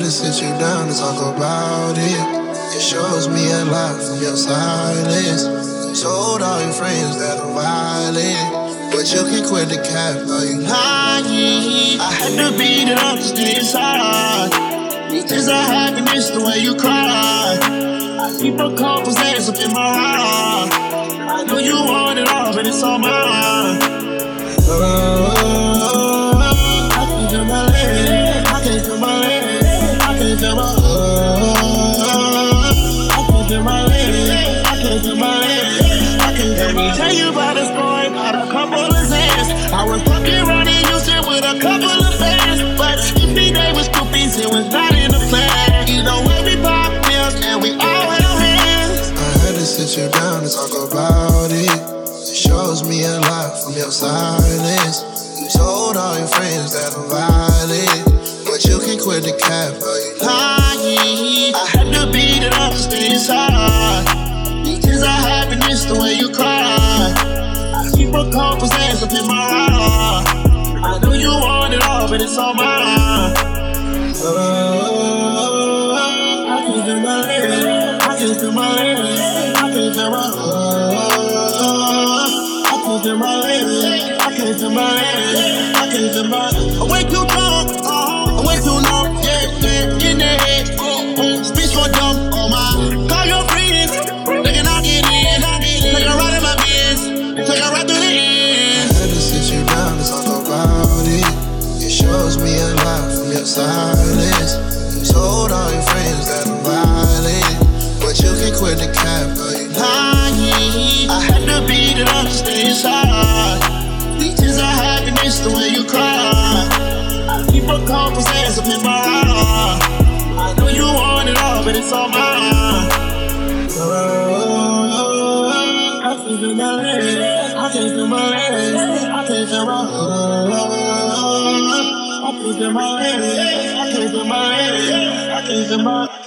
to sit you down and talk about it. It shows me a lot from your silence. Told all your friends that I'm violent. But you can quit the cap, are you lying? I had to beat it up to stay inside. Tears of happiness the way you cry. I keep a couple days up in my ride. I know you want it all, but it's all mine. Tell you about a story about a couple of Xans. I was fucking running Houston with a couple of fans, but if they was groupies, it was not in the plan. You know when we pop pills and we all had our hands. I had to sit you down and talk about it. It shows me a lot from your silence. You told all your friends that I'm violent, but you can quit the cap, are you lying? I had to beat it up to stay inside. Up in my ride. I know you want it all, but it's all mine. Oh, I can feel my leg. I can feel my leg. I can feel my. Oh, I can feel my leg. I can feel my leg. I can feel my. Silence. You told all your friends that I'm violent, but you can quit the cap, are you lying? I had to beat it up to stay inside. These tears of happiness, the way you cry. I keep a couple hands up in my ride. I know you want it all, but it's all mine. Oh, I can't feel my legs. I can't feel my legs. I can't feel my. Oh, I can feel my legs. I can feel my legs. I can feel my.